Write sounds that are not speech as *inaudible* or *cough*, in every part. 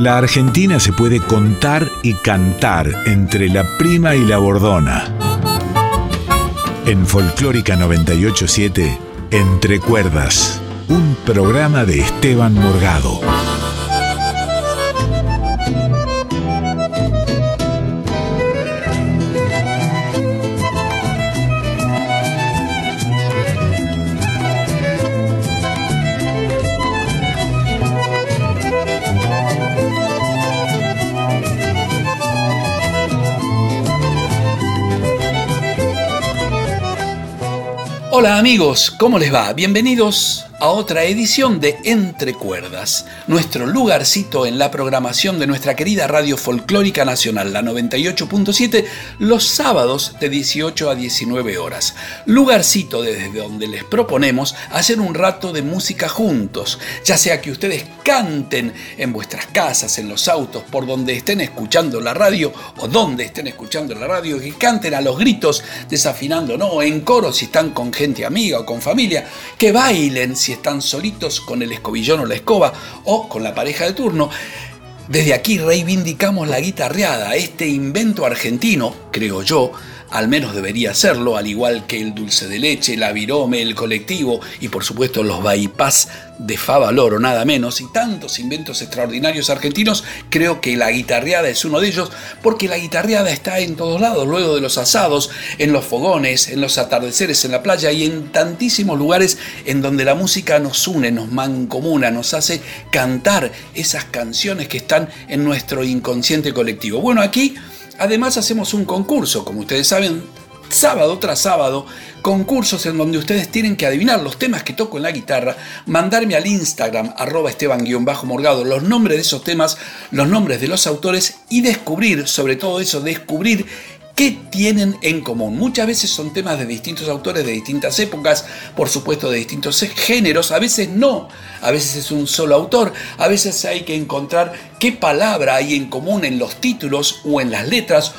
La Argentina se puede contar y cantar entre la prima y la bordona. En Folclórica 987, Entre Cuerdas, un programa de Esteban Morgado. Hola amigos, ¿cómo les va? Bienvenidos a otra edición de Entre Cuerdas, nuestro lugarcito en la programación de nuestra querida radio folclórica nacional, la 98.7, los sábados de 18 a 19 horas. Lugarcito desde donde les proponemos hacer un rato de música juntos, ya sea que ustedes canten en vuestras casas, en los autos, por donde estén escuchando la radio o donde estén escuchando la radio, que canten a los gritos, desafinando, no, en coro si están con gente amiga o con familia, que bailen si están solitos con el escobillón o la escoba o con la pareja de turno. Desde aquí reivindicamos la guitarreada, este invento argentino, creo yo, al menos debería serlo, al igual que el dulce de leche, la virome, el colectivo y por supuesto los bypass de Favaloro, nada menos, y tantos inventos extraordinarios argentinos, creo que la guitarreada es uno de ellos, porque la guitarreada está en todos lados, luego de los asados, en los fogones, en los atardeceres en la playa y en tantísimos lugares en donde la música nos une, nos mancomuna, nos hace cantar esas canciones que están en nuestro inconsciente colectivo. Bueno, aquí Además hacemos un concurso, como ustedes saben, sábado tras sábado, concursos en donde ustedes tienen que adivinar los temas que toco en la guitarra, mandarme al Instagram arroba esteban-morgado los nombres de esos temas, los nombres de los autores y descubrir, sobre todo eso, descubrir ¿Qué tienen en común? Muchas veces son temas de distintos autores de distintas épocas, por supuesto de distintos géneros, a veces no, a veces es un solo autor, a veces hay que encontrar qué palabra hay en común en los títulos o en las letras.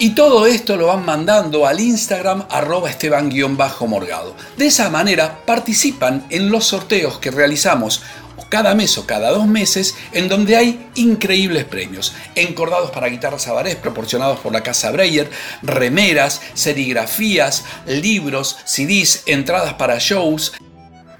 Y todo esto lo van mandando al Instagram arroba esteban-morgado. De esa manera participan en los sorteos que realizamos cada mes o cada dos meses, en donde hay increíbles premios. Encordados para guitarras Avarés proporcionados por la Casa Breyer, remeras, serigrafías, libros, CDs, entradas para shows,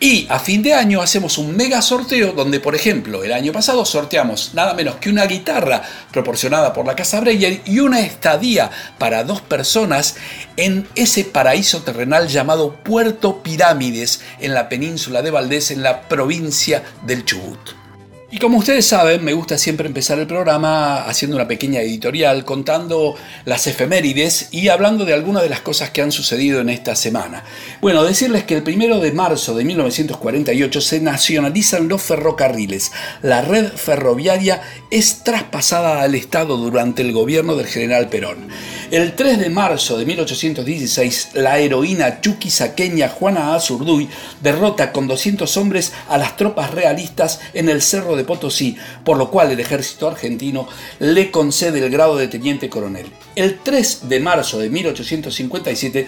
y a fin de año hacemos un mega sorteo donde, por ejemplo, el año pasado sorteamos nada menos que una guitarra proporcionada por la Casa Breyer y una estadía para dos personas en ese paraíso terrenal llamado Puerto Pirámides en la península de Valdés en la provincia del Chubut. Y como ustedes saben, me gusta siempre empezar el programa haciendo una pequeña editorial, contando las efemérides y hablando de algunas de las cosas que han sucedido en esta semana. Bueno, decirles que el primero de marzo de 1948 se nacionalizan los ferrocarriles. La red ferroviaria es traspasada al Estado durante el gobierno del general Perón. El 3 de marzo de 1816, la heroína chuquisaqueña Juana Azurduy derrota con 200 hombres a las tropas realistas en el Cerro de Potosí, por lo cual el ejército argentino le concede el grado de teniente coronel. El 3 de marzo de 1857,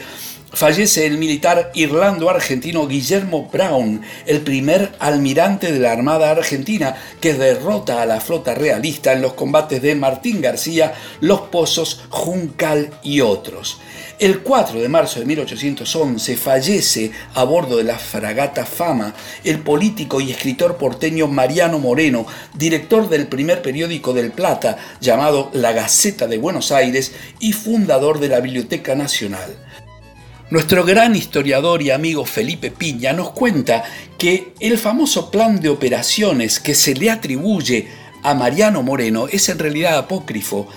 fallece el militar irlando-argentino Guillermo Brown, el primer almirante de la Armada Argentina que derrota a la flota realista en los combates de Martín García, Los Pozos, Juncal y otros. El 4 de marzo de 1811 fallece a bordo de la fragata Fama el político y escritor porteño Mariano Moreno, director del primer periódico del Plata llamado La Gaceta de Buenos Aires y fundador de la Biblioteca Nacional. Nuestro gran historiador y amigo Felipe Piña nos cuenta que el famoso plan de operaciones que se le atribuye a Mariano Moreno es en realidad apócrifo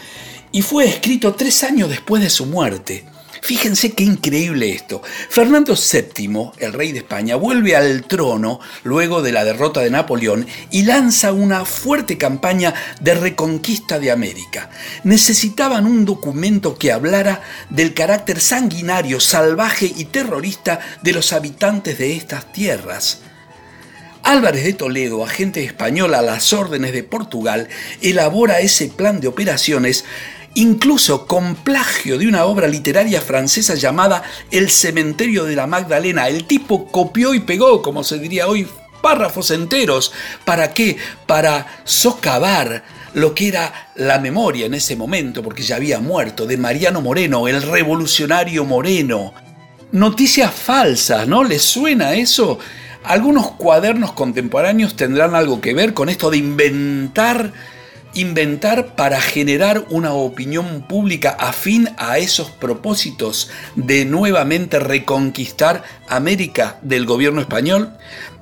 y fue escrito tres años después de su muerte. Fíjense qué increíble esto. Fernando VII, el rey de España, vuelve al trono luego de la derrota de Napoleón y lanza una fuerte campaña de reconquista de América. Necesitaban un documento que hablara del carácter sanguinario, salvaje y terrorista de los habitantes de estas tierras. Álvarez de Toledo, agente español a las órdenes de Portugal, elabora ese plan de operaciones incluso con plagio de una obra literaria francesa llamada El cementerio de la Magdalena. El tipo copió y pegó, como se diría hoy párrafos enteros. ¿Para qué? Para socavar lo que era la memoria en ese momento, porque ya había muerto, de Mariano Moreno, el revolucionario Moreno. Noticias falsas, ¿no? ¿Les suena eso? Algunos cuadernos contemporáneos tendrán algo que ver con esto de inventar inventar para generar una opinión pública afín a esos propósitos de nuevamente reconquistar América del gobierno español?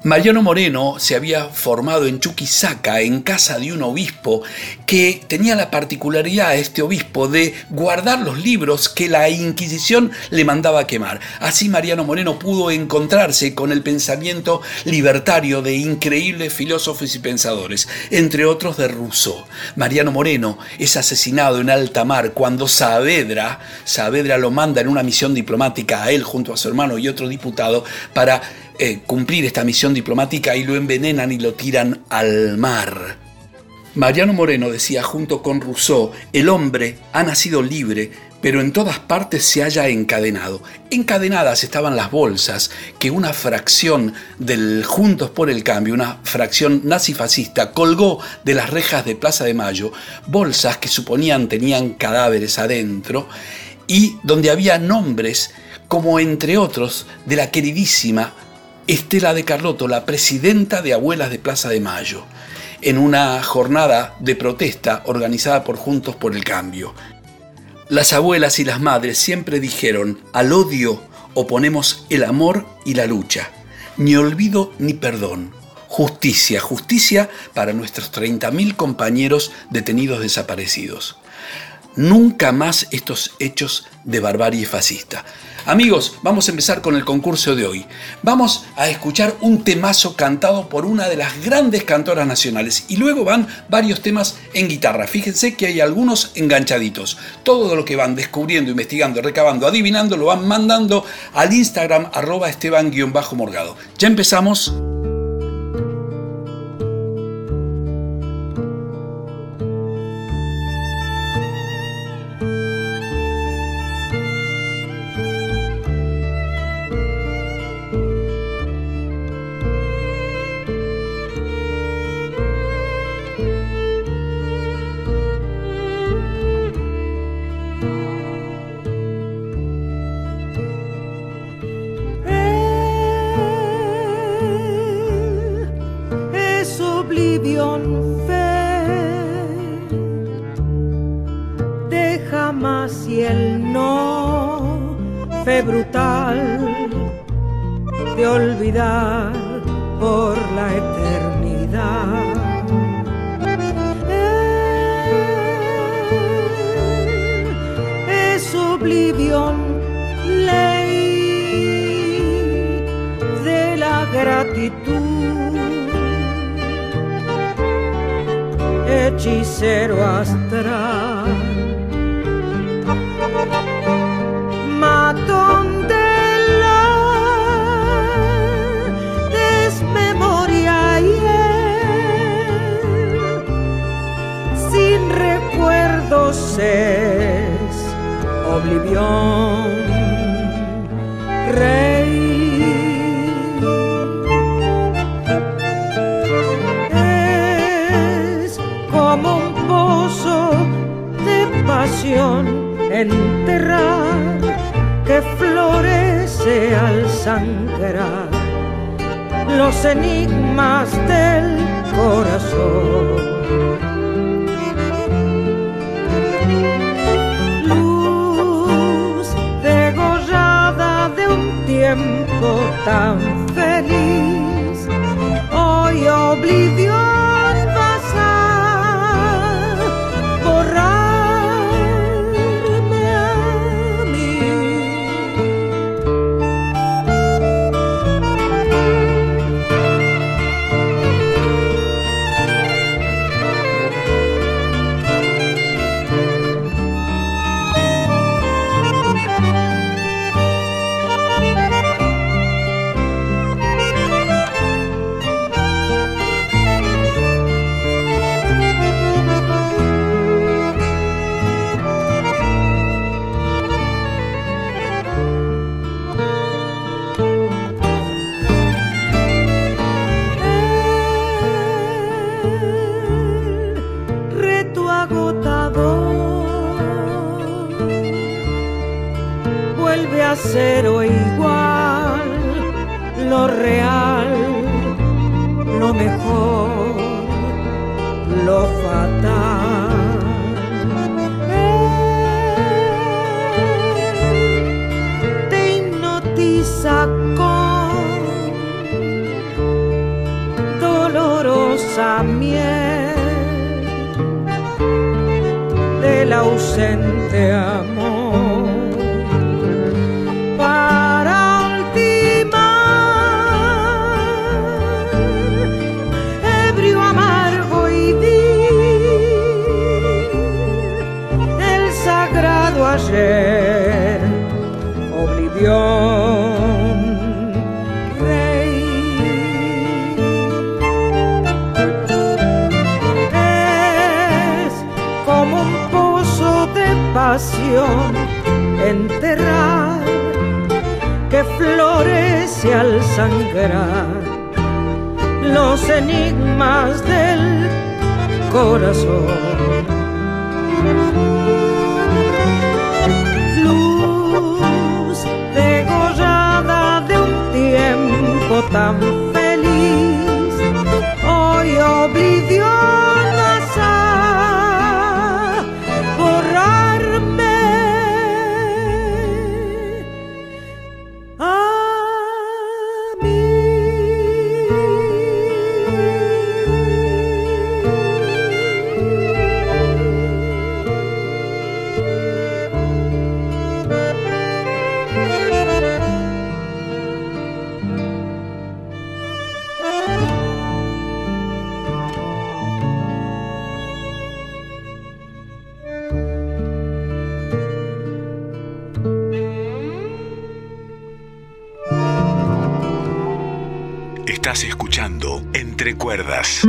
Mariano Moreno se había formado en Chuquisaca, en casa de un obispo, que tenía la particularidad, este obispo, de guardar los libros que la Inquisición le mandaba quemar. Así Mariano Moreno pudo encontrarse con el pensamiento libertario de increíbles filósofos y pensadores, entre otros de Rousseau. Mariano Moreno es asesinado en alta mar cuando Saavedra, Saavedra lo manda en una misión diplomática a él junto a su hermano y otro diputado para eh, cumplir esta misión diplomática y lo envenenan y lo tiran al mar. Mariano Moreno decía junto con Rousseau, el hombre ha nacido libre, pero en todas partes se haya encadenado. Encadenadas estaban las bolsas que una fracción del Juntos por el Cambio, una fracción nazifascista, colgó de las rejas de Plaza de Mayo, bolsas que suponían tenían cadáveres adentro y donde había nombres como entre otros de la queridísima Estela de Carlotto, la presidenta de Abuelas de Plaza de Mayo, en una jornada de protesta organizada por Juntos por el Cambio. Las abuelas y las madres siempre dijeron, al odio oponemos el amor y la lucha, ni olvido ni perdón. Justicia, justicia para nuestros 30.000 compañeros detenidos desaparecidos. Nunca más estos hechos de barbarie fascista. Amigos, vamos a empezar con el concurso de hoy. Vamos a escuchar un temazo cantado por una de las grandes cantoras nacionales y luego van varios temas en guitarra. Fíjense que hay algunos enganchaditos. Todo lo que van descubriendo, investigando, recabando, adivinando, lo van mandando al Instagram arroba esteban-morgado. Ya empezamos. más y el no fe brutal de olvidar por la eternidad. es oblivion, ley de la gratitud. Hechicero astral. es Oblivión, rey. Es como un pozo de pasión enterrar que florece al sangrar los enigmas del corazón tan feliz. Hoy oblivió Estás escuchando Entre Cuerdas.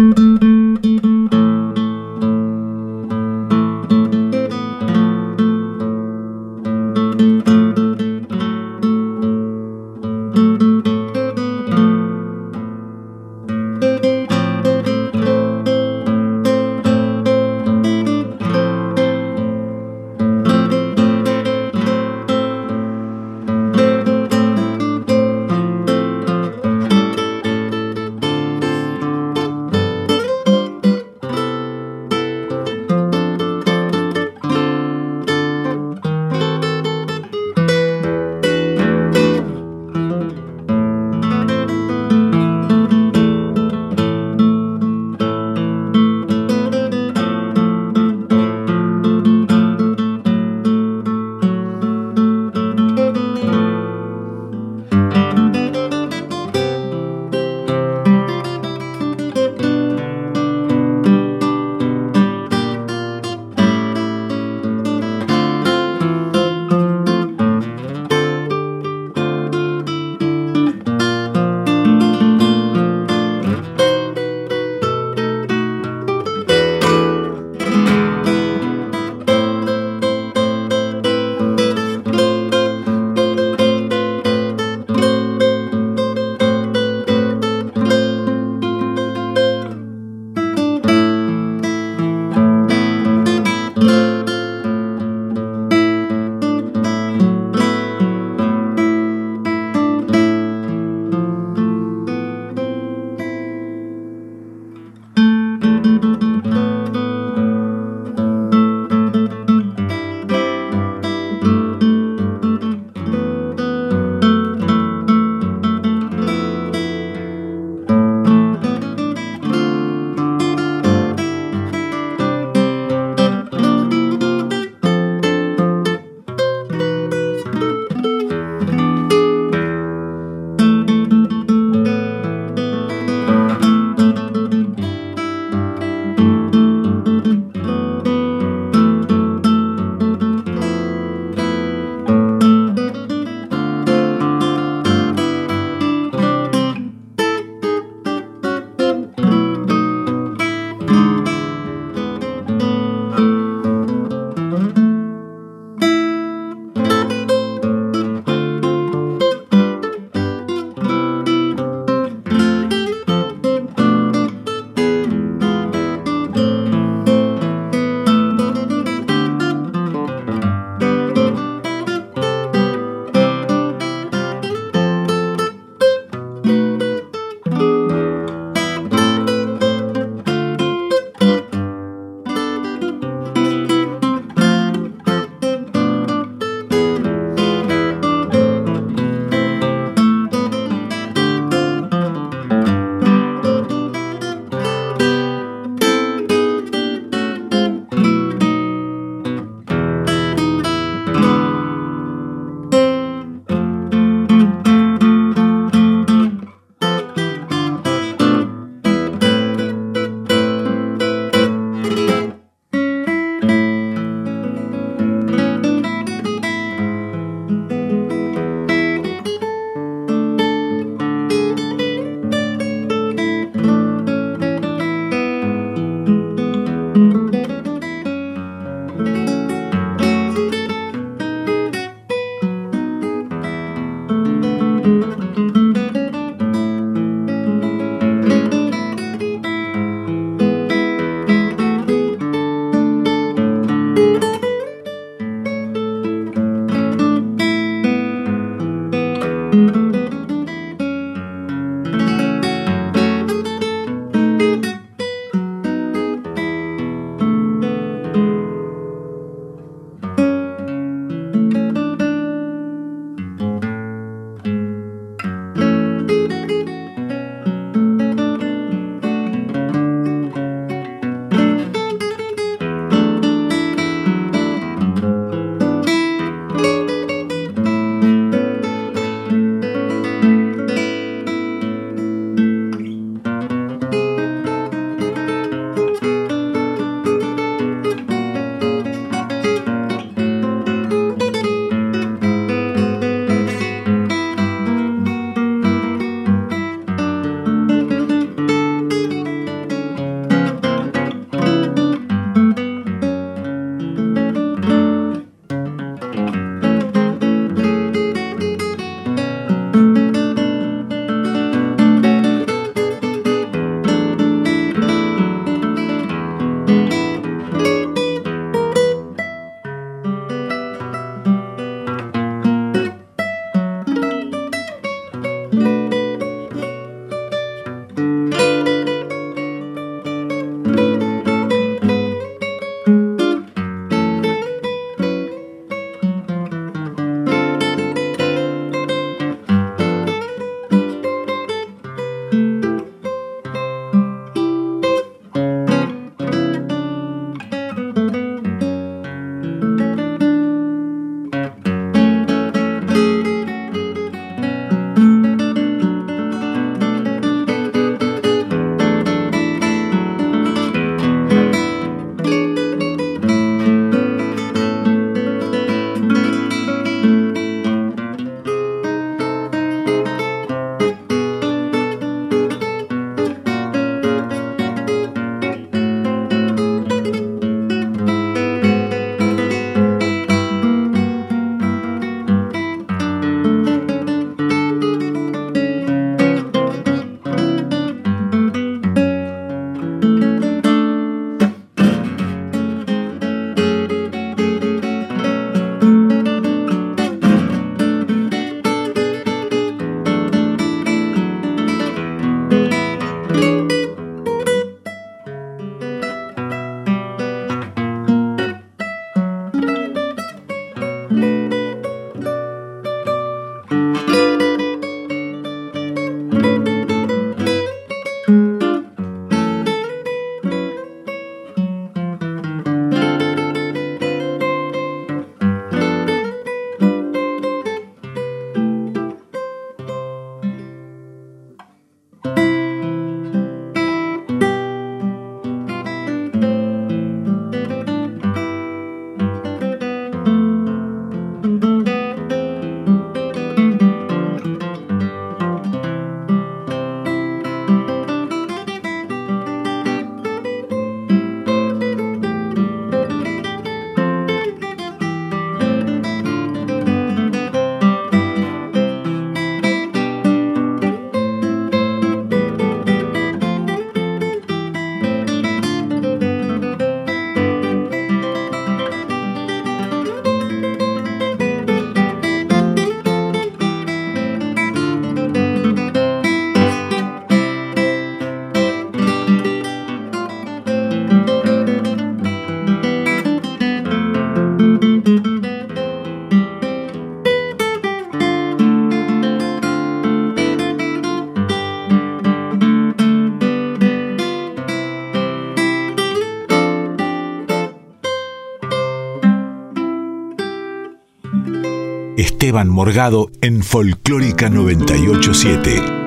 Esteban Morgado en Folclórica 987.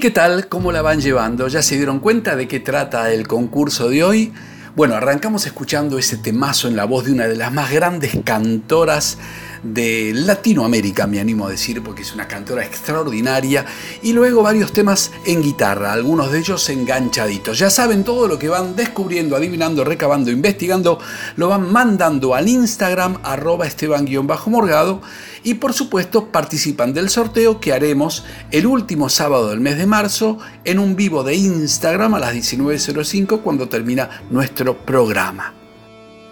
Qué tal? ¿Cómo la van llevando? ¿Ya se dieron cuenta de qué trata el concurso de hoy? Bueno, arrancamos escuchando ese temazo en la voz de una de las más grandes cantoras de Latinoamérica, me animo a decir, porque es una cantora extraordinaria, y luego varios temas en guitarra, algunos de ellos enganchaditos. Ya saben todo lo que van descubriendo, adivinando, recabando, investigando, lo van mandando al Instagram arroba esteban-morgado y por supuesto participan del sorteo que haremos el último sábado del mes de marzo en un vivo de Instagram a las 19.05 cuando termina nuestro programa.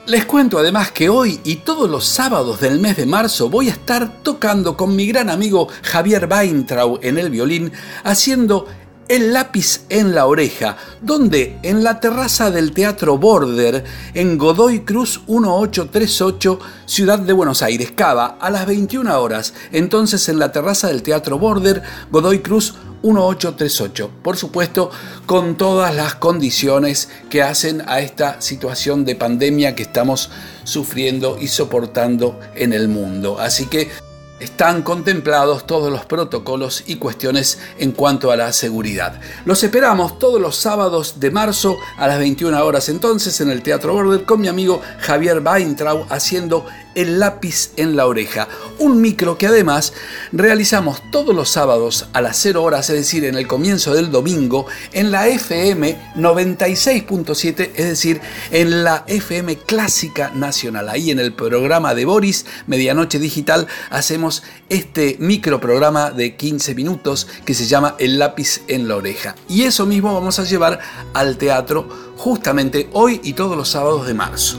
Les cuento además que hoy y todos los sábados del mes de marzo voy a estar tocando con mi gran amigo Javier Weintraub en el violín, haciendo el lápiz en la oreja, donde en la terraza del Teatro Border, en Godoy Cruz 1838, Ciudad de Buenos Aires, Cava, a las 21 horas. Entonces en la terraza del Teatro Border, Godoy Cruz 1838. Por supuesto, con todas las condiciones que hacen a esta situación de pandemia que estamos sufriendo y soportando en el mundo. Así que están contemplados todos los protocolos y cuestiones en cuanto a la seguridad. Los esperamos todos los sábados de marzo a las 21 horas entonces en el Teatro Border con mi amigo Javier Weintraub haciendo el lápiz en la oreja, un micro que además realizamos todos los sábados a las 0 horas, es decir, en el comienzo del domingo, en la FM 96.7, es decir, en la FM Clásica Nacional. Ahí en el programa de Boris, Medianoche Digital, hacemos este micro programa de 15 minutos que se llama El lápiz en la oreja. Y eso mismo vamos a llevar al teatro justamente hoy y todos los sábados de marzo.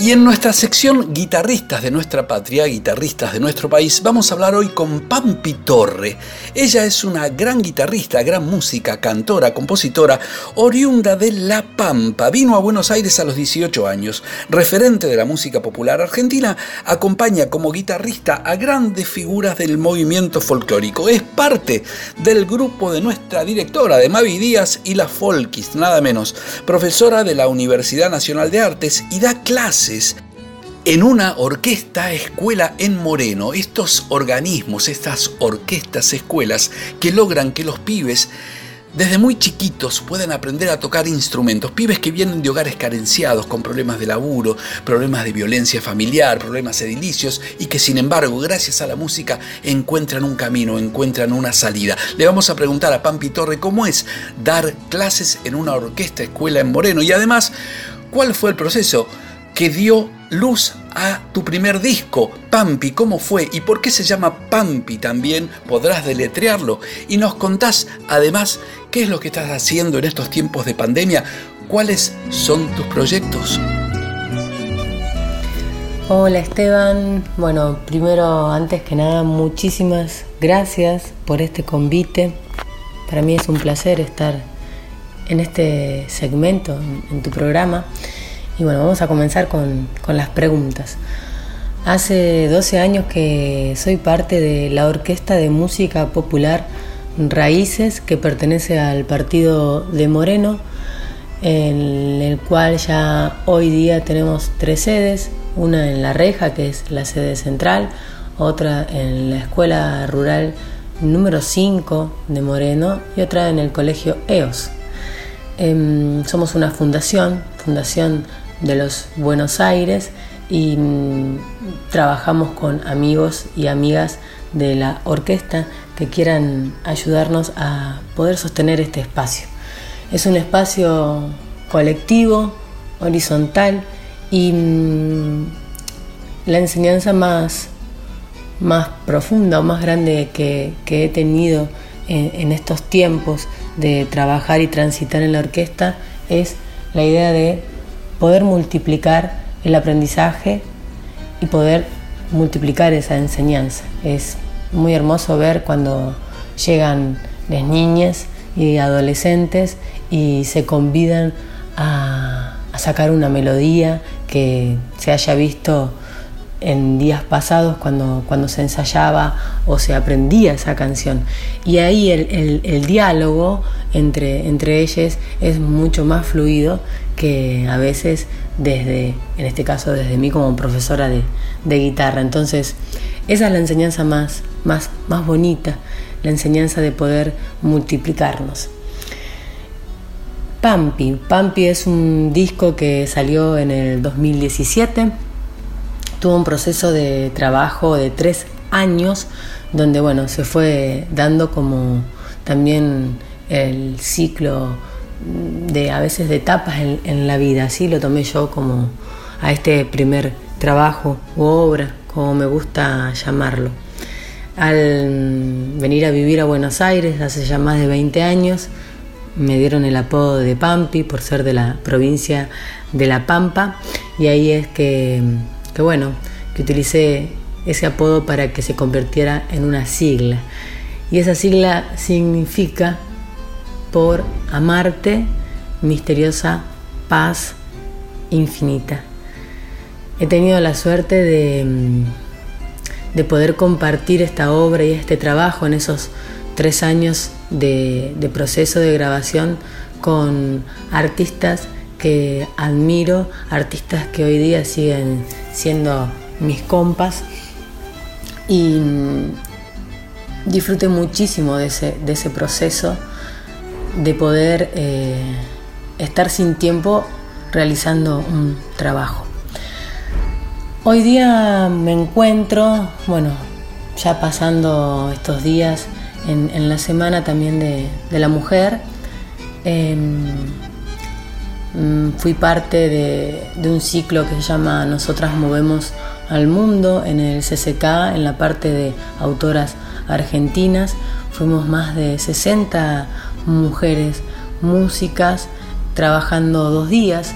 Y en nuestra sección Guitarristas de nuestra patria, guitarristas de nuestro país, vamos a hablar hoy con Pampi Torre. Ella es una gran guitarrista, gran música, cantora, compositora, oriunda de La Pampa. Vino a Buenos Aires a los 18 años. Referente de la música popular argentina, acompaña como guitarrista a grandes figuras del movimiento folclórico. Es parte del grupo de nuestra directora de Mavi Díaz y la Folkis, nada menos. Profesora de la Universidad Nacional de Artes y da clases en una orquesta escuela en Moreno, estos organismos, estas orquestas escuelas que logran que los pibes desde muy chiquitos puedan aprender a tocar instrumentos, pibes que vienen de hogares carenciados, con problemas de laburo, problemas de violencia familiar, problemas edilicios, y que sin embargo, gracias a la música, encuentran un camino, encuentran una salida. Le vamos a preguntar a Pampi Torre cómo es dar clases en una orquesta escuela en Moreno y además, ¿cuál fue el proceso? Que dio luz a tu primer disco, Pampi, ¿cómo fue? ¿Y por qué se llama Pampi también? Podrás deletrearlo. Y nos contás además qué es lo que estás haciendo en estos tiempos de pandemia, cuáles son tus proyectos. Hola Esteban, bueno, primero, antes que nada, muchísimas gracias por este convite. Para mí es un placer estar en este segmento, en tu programa. Y bueno, vamos a comenzar con, las preguntas. Hace 12 años que soy parte de la Orquesta de Música Popular Raíces, que pertenece al partido de Moreno, en el cual ya hoy día tenemos tres sedes, una en La Reja, que es la sede central, otra en la Escuela Rural número 5 de Moreno y otra en el Colegio EOS. Em, somos una fundación, fundación de los Buenos Aires y mm, trabajamos con amigos y amigas de la orquesta que quieran ayudarnos a poder sostener este espacio. Es un espacio colectivo, horizontal y mm, la enseñanza más, más profunda o más grande que, he tenido en, en estos tiempos de trabajar y transitar en la orquesta es la idea de poder multiplicar el aprendizaje y poder multiplicar esa enseñanza. Es muy hermoso ver cuando llegan las niñas y adolescentes y se convidan a, a, sacar una melodía que se haya visto en días pasados cuando, cuando se ensayaba o se aprendía esa canción. Y ahí el, el, diálogo entre, entre ellos es mucho más fluido que a veces desde, en este caso desde mí como profesora de, de guitarra. Entonces, esa es la enseñanza más, más, más bonita, la enseñanza de poder multiplicarnos. Pampi. Pampi es un disco que salió en el 2017 tuvo un proceso de trabajo de tres años donde bueno, se fue dando como también el ciclo de a veces de etapas en, la vida, así lo tomé yo como a este primer trabajo u obra, como me gusta llamarlo. Al venir a vivir a Buenos Aires hace ya más de 20 años, me dieron el apodo de Pampi por ser de la provincia de La Pampa y ahí es que, que bueno, que utilicé ese apodo para que se convirtiera en una sigla. Y esa sigla significa por amarte, misteriosa paz infinita. He tenido la suerte de, mm, de poder compartir esta obra y este trabajo en esos tres años de, de proceso de grabación con artistas que admiro, artistas que hoy día siguen siendo mis compas y mm, disfruté muchísimo de ese, de ese proceso de poder eh, estar sin tiempo realizando un trabajo. Hoy día me encuentro, bueno, ya pasando estos días en, la semana también de, la mujer, em, fui parte de, de, un ciclo que se llama Nosotras Movemos al Mundo en el CCK, en la parte de autoras argentinas. Fuimos más de 60 mujeres músicas trabajando dos días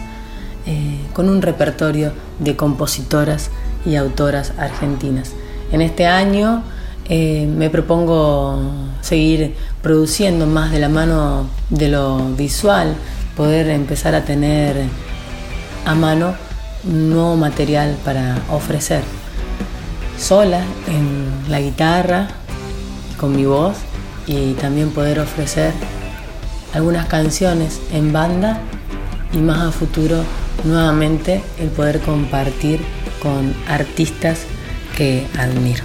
eh, con un repertorio de compositoras y autoras argentinas. En este año eh, me propongo seguir produciendo más de la mano de lo visual, poder empezar a tener a mano nuevo material para ofrecer. Sola en la guitarra, con mi voz y también poder ofrecer algunas canciones en banda y más a futuro nuevamente el poder compartir con artistas que admiro.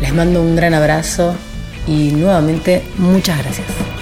Les mando un gran abrazo y nuevamente muchas gracias.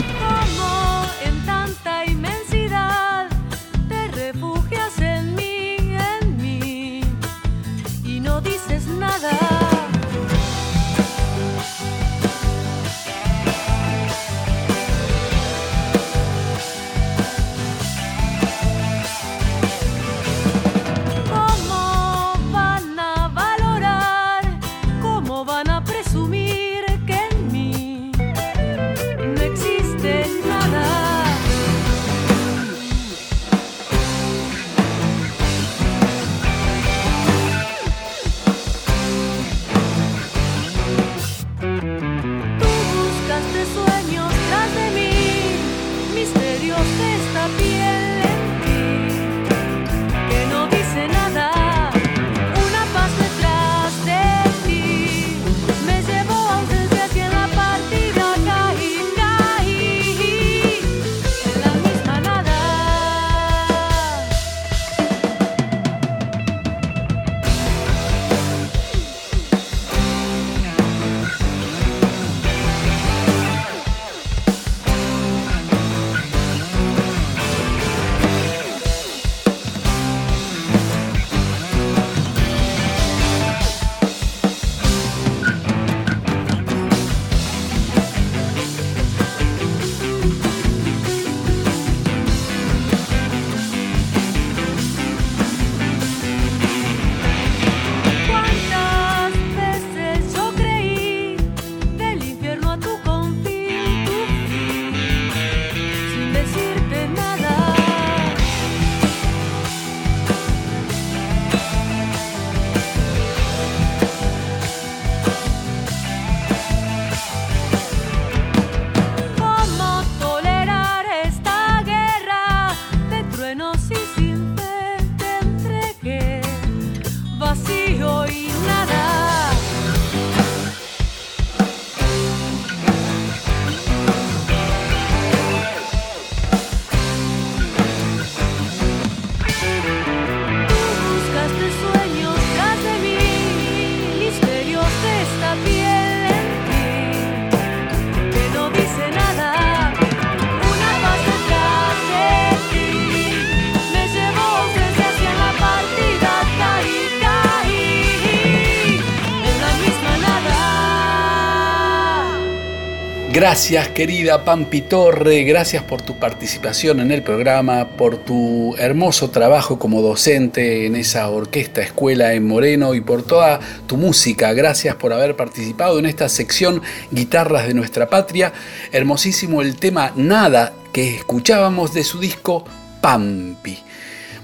Gracias querida Pampi Torre, gracias por tu participación en el programa, por tu hermoso trabajo como docente en esa orquesta escuela en Moreno y por toda tu música. Gracias por haber participado en esta sección Guitarras de nuestra patria. Hermosísimo el tema Nada que escuchábamos de su disco Pampi.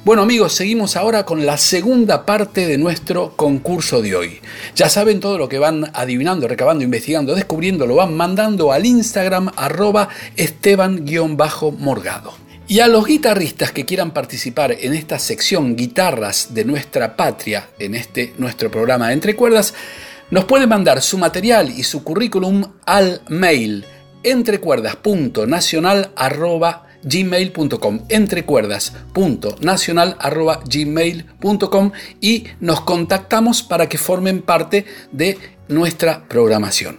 Bueno amigos, seguimos ahora con la segunda parte de nuestro concurso de hoy. Ya saben todo lo que van adivinando, recabando, investigando, descubriendo, lo van mandando al Instagram arroba esteban-morgado. Y a los guitarristas que quieran participar en esta sección Guitarras de nuestra patria, en este nuestro programa de Entre Cuerdas, nos pueden mandar su material y su currículum al mail entrecuerdas.nacional.com gmail.com, entrecuerdas.nacional.gmail.com y nos contactamos para que formen parte de nuestra programación.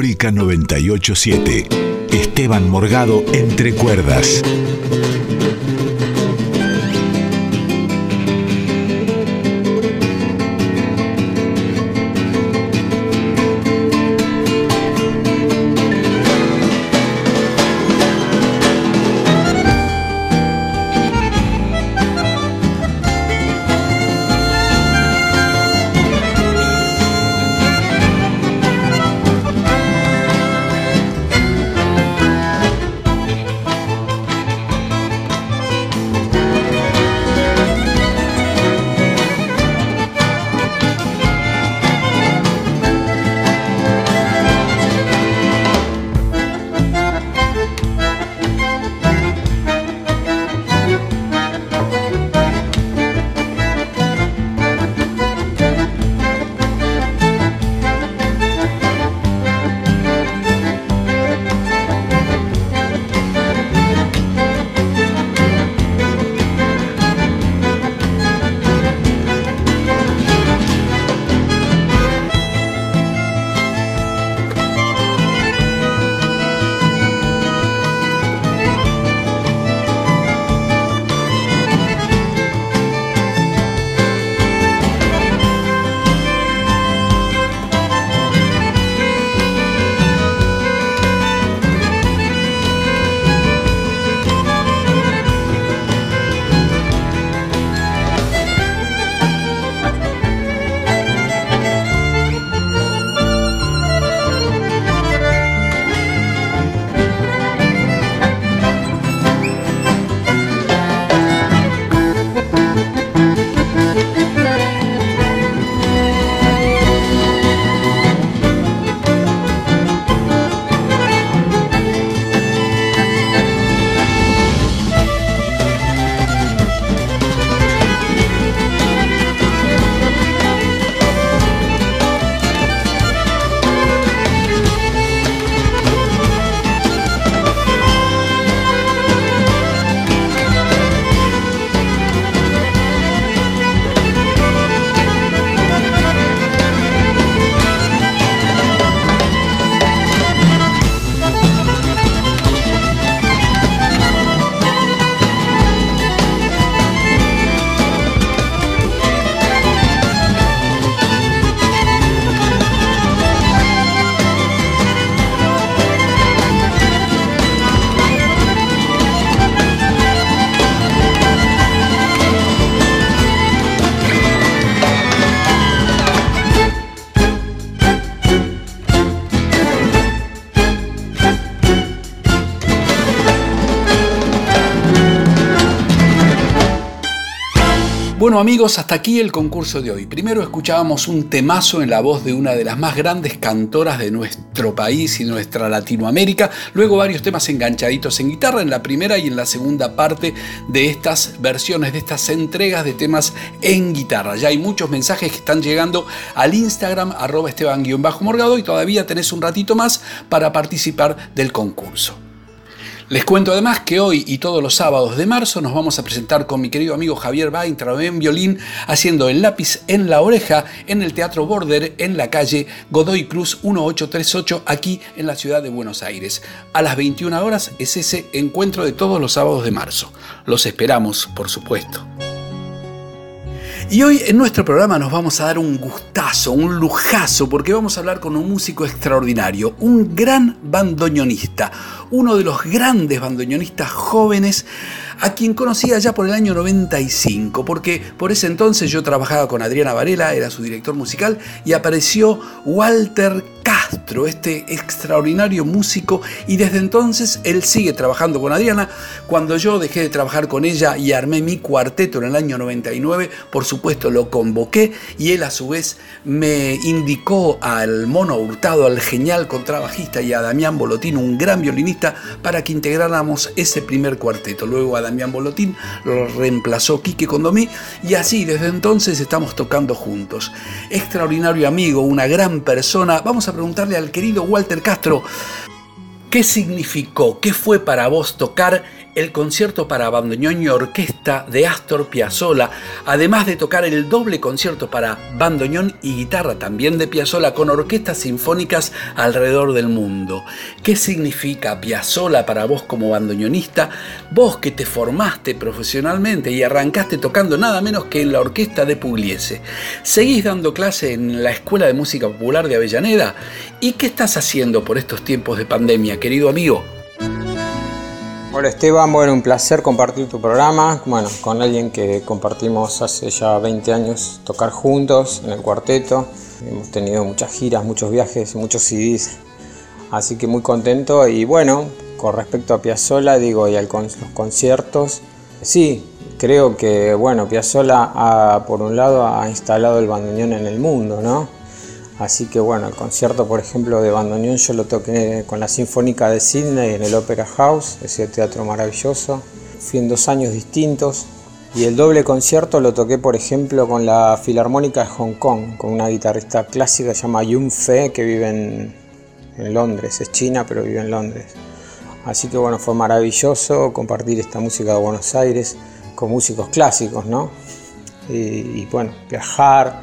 Folclórica 987, Esteban Morgado entre cuerdas. Bueno amigos, hasta aquí el concurso de hoy. Primero escuchábamos un temazo en la voz de una de las más grandes cantoras de nuestro país y nuestra Latinoamérica. Luego varios temas enganchaditos en guitarra en la primera y en la segunda parte de estas versiones, de estas entregas de temas en guitarra. Ya hay muchos mensajes que están llegando al Instagram arroba esteban-morgado y todavía tenés un ratito más para participar del concurso. Les cuento además que hoy y todos los sábados de marzo nos vamos a presentar con mi querido amigo Javier Baintra en violín haciendo el lápiz en la oreja en el Teatro Border en la calle Godoy Cruz 1838 aquí en la ciudad de Buenos Aires. A las 21 horas es ese encuentro de todos los sábados de marzo. Los esperamos, por supuesto. Y hoy en nuestro programa nos vamos a dar un gustazo, un lujazo, porque vamos a hablar con un músico extraordinario, un gran bandoneonista, uno de los grandes bandoneonistas jóvenes a quien conocía ya por el año 95, porque por ese entonces yo trabajaba con Adriana Varela, era su director musical, y apareció Walter Este extraordinario músico, y desde entonces él sigue trabajando con Adriana. Cuando yo dejé de trabajar con ella y armé mi cuarteto en el año 99, por supuesto lo convoqué y él a su vez me indicó al Mono Hurtado, al genial contrabajista, y a Damián Bolotín, un gran violinista, para que integráramos ese primer cuarteto. Luego a Damián Bolotín lo reemplazó Quique Condomí y así desde entonces estamos tocando juntos. Extraordinario amigo, una gran persona. Vamos a al querido Walter Castro, ¿qué significó, qué fue para vos tocar el concierto para bandoneón y orquesta de Astor Piazzolla, además de tocar el doble concierto para bandoneón y guitarra también de Piazzolla con orquestas sinfónicas alrededor del mundo. ¿Qué significa Piazzolla para vos como bandoneonista? Vos que te formaste profesionalmente y arrancaste tocando nada menos que en la orquesta de Pugliese. ¿Seguís dando clase en la Escuela de Música Popular de Avellaneda? ¿Y qué estás haciendo por estos tiempos de pandemia, querido amigo? Hola Esteban, bueno, un placer compartir tu programa, bueno, con alguien que compartimos hace ya 20 años tocar juntos en el cuarteto. Hemos tenido muchas giras, muchos viajes, muchos CDs, así que muy contento. Y bueno, con respecto a Piazzolla, digo, y a los conciertos, sí, creo que, bueno, Piazzolla ha, por un lado ha instalado el bandoneón en el mundo, ¿no? Así que bueno, el concierto, por ejemplo, de bandoneón yo lo toqué con la Sinfónica de Sydney en el Opera House, ese teatro maravilloso. Fui en dos años distintos. Y el doble concierto lo toqué, por ejemplo, con la Filarmónica de Hong Kong, con una guitarrista clásica que se llama Yun Fe, que vive en, Londres, es china, pero vive en Londres. Así que bueno, fue maravilloso compartir esta música de Buenos Aires con músicos clásicos, ¿no? Y, y bueno, viajar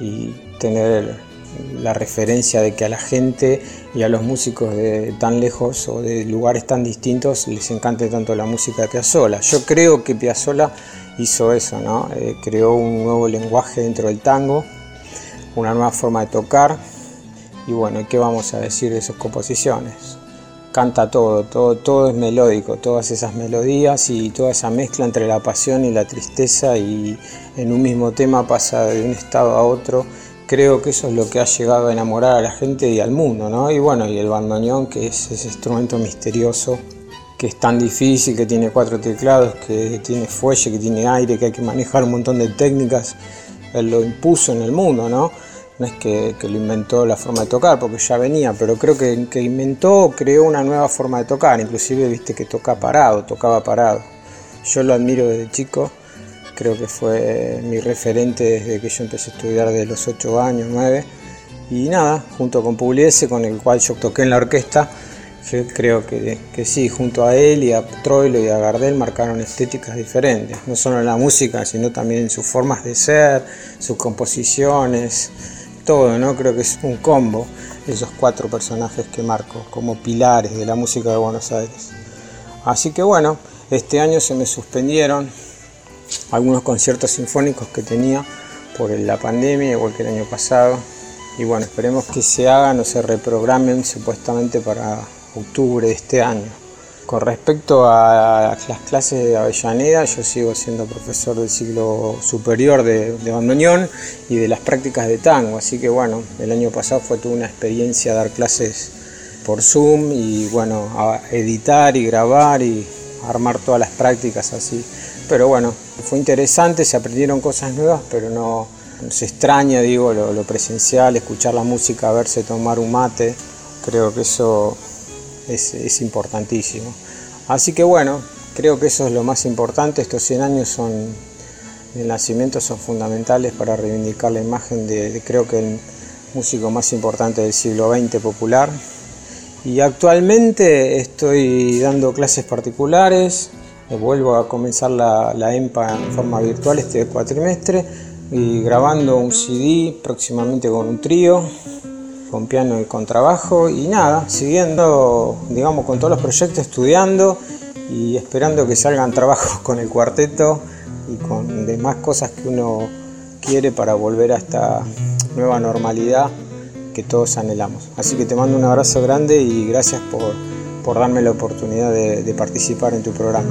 y tener la referencia de que a la gente y a los músicos de tan lejos o de lugares tan distintos les encante tanto la música de Piazzolla. Yo creo que Piazzolla hizo eso, ¿no? Eh, creó un nuevo lenguaje dentro del tango, una nueva forma de tocar y bueno, ¿qué vamos a decir de sus composiciones? Canta todo, todo, todo es melódico, todas esas melodías y toda esa mezcla entre la pasión y la tristeza y en un mismo tema pasa de un estado a otro creo que eso es lo que ha llegado a enamorar a la gente y al mundo, ¿no? Y bueno, y el bandoneón, que es ese instrumento misterioso, que es tan difícil, que tiene cuatro teclados, que tiene fuelle, que tiene aire, que hay que manejar un montón de técnicas, él lo impuso en el mundo, ¿no? No es que, lo inventó la forma de tocar, porque ya venía, pero creo que, que inventó, creó una nueva forma de tocar, inclusive viste que toca parado, tocaba parado. Yo lo admiro desde chico creo que fue mi referente desde que yo empecé a estudiar de los 8 años, 9. Y nada, junto con Pugliese, con el cual yo toqué en la orquesta, creo que, que, sí, junto a él y a Troilo y a Gardel marcaron estéticas diferentes, no solo en la música, sino también en sus formas de ser, sus composiciones, todo, ¿no? Creo que es un combo esos cuatro personajes que marco como pilares de la música de Buenos Aires. Así que bueno, este año se me suspendieron algunos conciertos sinfónicos que tenía por la pandemia, igual que el año pasado. Y bueno, esperemos que se hagan o se reprogramen supuestamente para octubre de este año. Con respecto a las clases de Avellaneda, yo sigo siendo profesor del ciclo superior de, de bandoneón y de las prácticas de tango, así que bueno, el año pasado fue toda una experiencia dar clases por Zoom y bueno, editar y grabar y armar todas las prácticas así. Pero bueno, fue interesante, se aprendieron cosas nuevas, pero no, se extraña, digo, lo, presencial, escuchar la música, verse tomar un mate, creo que eso es, importantísimo. Así que bueno, creo que eso es lo más importante, estos 100 años son nacimiento son fundamentales para reivindicar la imagen de, creo que el músico más importante del siglo XX popular. Y actualmente estoy dando clases particulares, vuelvo a comenzar la, EMPA en forma virtual este cuatrimestre y grabando un CD próximamente con un trío, con piano y con trabajo y nada, siguiendo, digamos, con todos los proyectos, estudiando y esperando que salgan *laughs* trabajos con el cuarteto y con demás cosas que uno quiere para volver a esta nueva normalidad que todos anhelamos. Así que te mando un abrazo grande y gracias por, darme la oportunidad de participar en tu programa.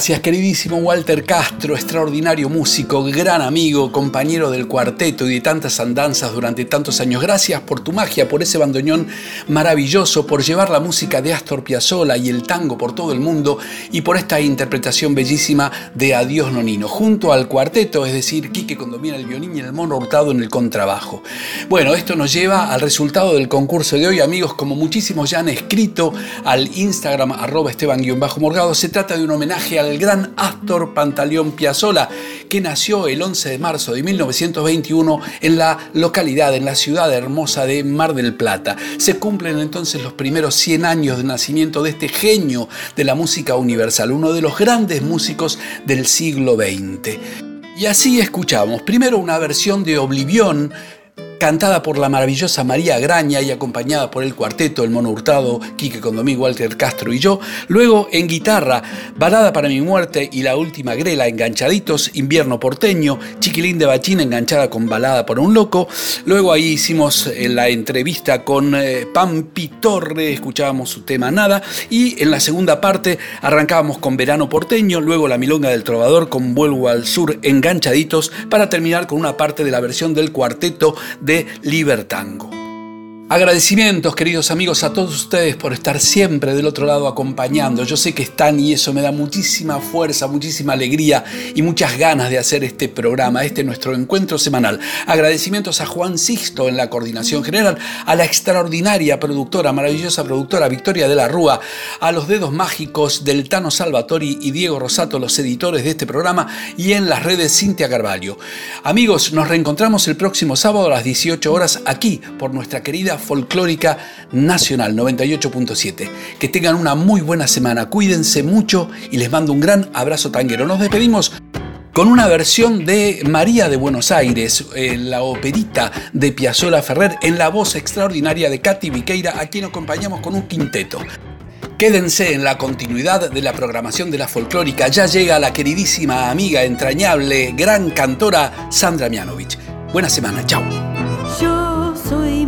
Gracias, queridísimo Walter Castro, extraordinario músico, gran amigo, compañero del cuarteto y de tantas andanzas durante tantos años. Gracias por tu magia, por ese bandoneón maravilloso, por llevar la música de Astor Piazzolla y el tango por todo el mundo y por esta interpretación bellísima de Adiós Nonino, junto al cuarteto, es decir, Quique Condomina el violín y el mono hurtado en el contrabajo. Bueno, esto nos lleva al resultado del concurso de hoy, amigos, como muchísimos ya han escrito al Instagram arroba esteban-morgado, se trata de un homenaje al el gran Astor Pantaleón Piazzolla, que nació el 11 de marzo de 1921 en la localidad, en la ciudad hermosa de Mar del Plata. Se cumplen entonces los primeros 100 años de nacimiento de este genio de la música universal, uno de los grandes músicos del siglo XX. Y así escuchamos primero una versión de Oblivión cantada por la maravillosa María Graña y acompañada por el cuarteto El Mono Hurtado, Quique Condomí, Walter Castro y yo. Luego en guitarra, Balada para mi muerte y La última grela, enganchaditos, Invierno porteño, Chiquilín de Bachín enganchada con Balada por un loco. Luego ahí hicimos eh, la entrevista con eh, Pampi Torre, escuchábamos su tema Nada. Y en la segunda parte arrancábamos con Verano porteño, luego La Milonga del Trovador con Vuelvo al Sur, enganchaditos, para terminar con una parte de la versión del cuarteto de Libertango. Agradecimientos, queridos amigos, a todos ustedes por estar siempre del otro lado acompañando. Yo sé que están y eso me da muchísima fuerza, muchísima alegría y muchas ganas de hacer este programa, este nuestro encuentro semanal. Agradecimientos a Juan Sisto en la coordinación general, a la extraordinaria productora, maravillosa productora Victoria de la Rúa, a los dedos mágicos del Tano Salvatori y Diego Rosato, los editores de este programa, y en las redes Cintia Carvalho. Amigos, nos reencontramos el próximo sábado a las 18 horas aquí por nuestra querida Folclórica Nacional 98.7. Que tengan una muy buena semana, cuídense mucho y les mando un gran abrazo tanguero. Nos despedimos con una versión de María de Buenos Aires, eh, la operita de Piazzolla Ferrer, en la voz extraordinaria de Katy Viqueira, a quien acompañamos con un quinteto. Quédense en la continuidad de la programación de la folclórica. Ya llega la queridísima amiga entrañable, gran cantora Sandra Mianovich. Buena semana, chao.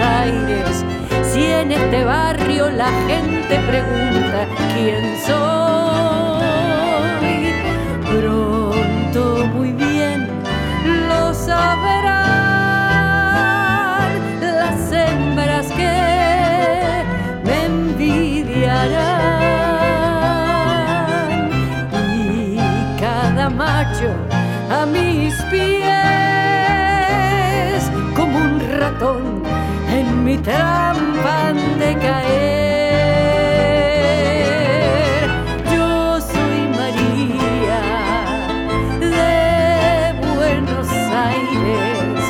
Aires. Si en este barrio la gente pregunta quién soy, pronto muy bien lo sabrán las hembras que me envidiarán. Y cada macho a mis pies como un ratón mi trampa de caer. Yo soy María de Buenos Aires,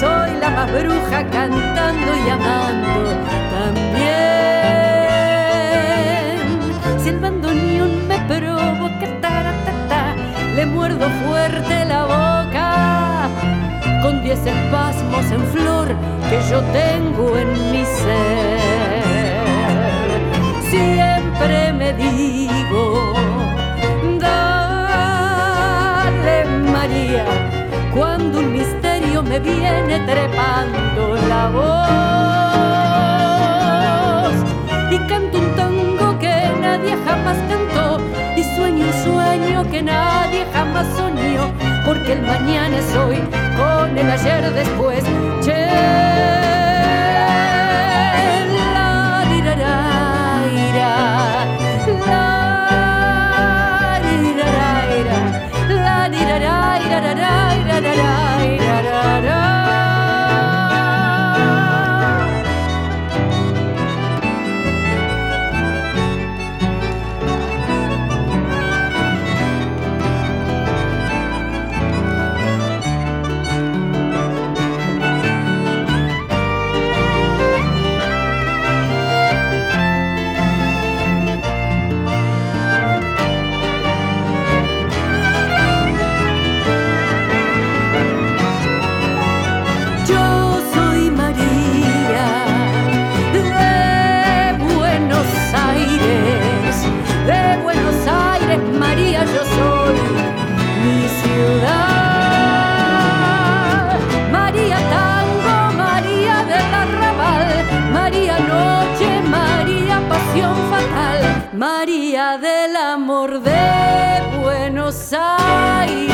soy la más bruja cantando y amando en flor que yo tengo en mi ser. Siempre me digo, dale María, cuando un misterio me viene trepando la voz y canto un tango que nadie jamás cantó y sueño un sueño que nadie jamás soñó, porque el mañana es hoy, con el ayer después. Che, la, María del amor de Buenos Aires.